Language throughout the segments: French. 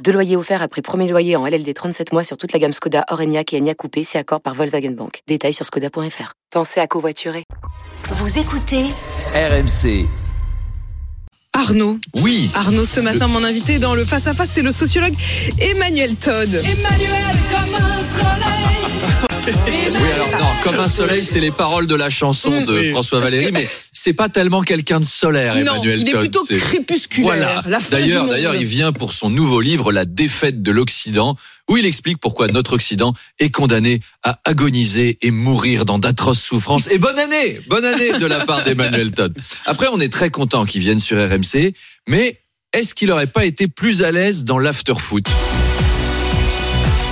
Deux loyers offerts après premier loyer en LLD 37 mois sur toute la gamme Skoda, Orenia et Enya Coupé, si accord par Volkswagen Bank. Détails sur skoda.fr. Pensez à covoiturer. Vous écoutez RMC. Arnaud. Oui. Arnaud, ce matin, mon invité dans le face-à-face, c'est le sociologue Emmanuel Todd. Emmanuel. Oui, alors non, comme un soleil, c'est les paroles de la chanson de. François Valéry, mais c'est pas tellement quelqu'un de solaire, non, Emmanuel il est Todd, plutôt crépusculaire. Voilà. D'ailleurs, d'ailleurs, il vient pour son nouveau livre, La défaite de l'Occident, où il explique pourquoi notre Occident est condamné à agoniser et mourir dans d'atroces souffrances. Et bonne année, bonne année de la part d'Emmanuel Todd. Après, on est très content qu'il vienne sur RMC, mais est-ce qu'il aurait pas été plus à l'aise dans l'after-foot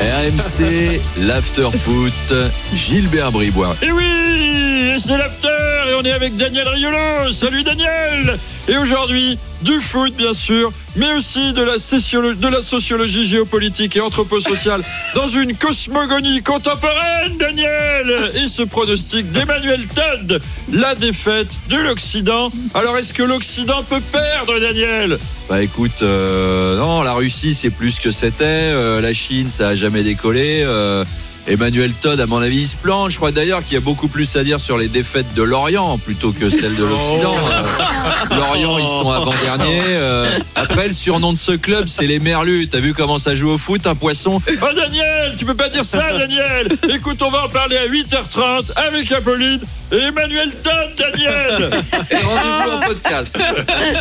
RMC, l'after-foot, Gilbert Bribois. Et oui, c'est l'after et on est avec Daniel Riolo. Salut Daniel Et aujourd'hui, du foot bien sûr, mais aussi de la, sociolo- de la sociologie géopolitique et anthroposociale dans une cosmogonie contemporaine, Daniel Et ce pronostic d'Emmanuel Todd, la défaite de l'Occident. Alors est-ce que l'Occident peut perdre, Daniel? Bah écoute, euh, non, la Russie c'est plus que c'était, euh, la Chine ça a jamais décollé. euh, Emmanuel Todd, à mon avis, il se plante. Je crois d'ailleurs qu'il y a beaucoup plus à dire sur les défaites de l'Orient plutôt que celles de l'Occident. Euh, L'Orient, ils sont avant-derniers. euh, après, le surnom de ce club, c'est les Merlus. T'as vu comment ça joue au foot, un poisson? Oh Daniel, tu peux pas dire ça Daniel Écoute, on va en parler à 8h30 avec Apolline Emmanuel Todd, Daniel Et Rendez-vous en podcast.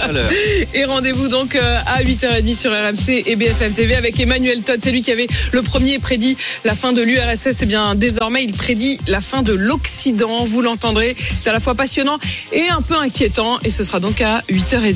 Et rendez-vous donc euh, à 8h30 sur RMC et BFM TV avec Emmanuel Todd. C'est lui qui avait le premier prédit la fin de l'URSS. Et bien désormais, il prédit la fin de l'Occident. Vous l'entendrez. C'est à la fois passionnant et un peu inquiétant. Et ce sera donc à 8h30.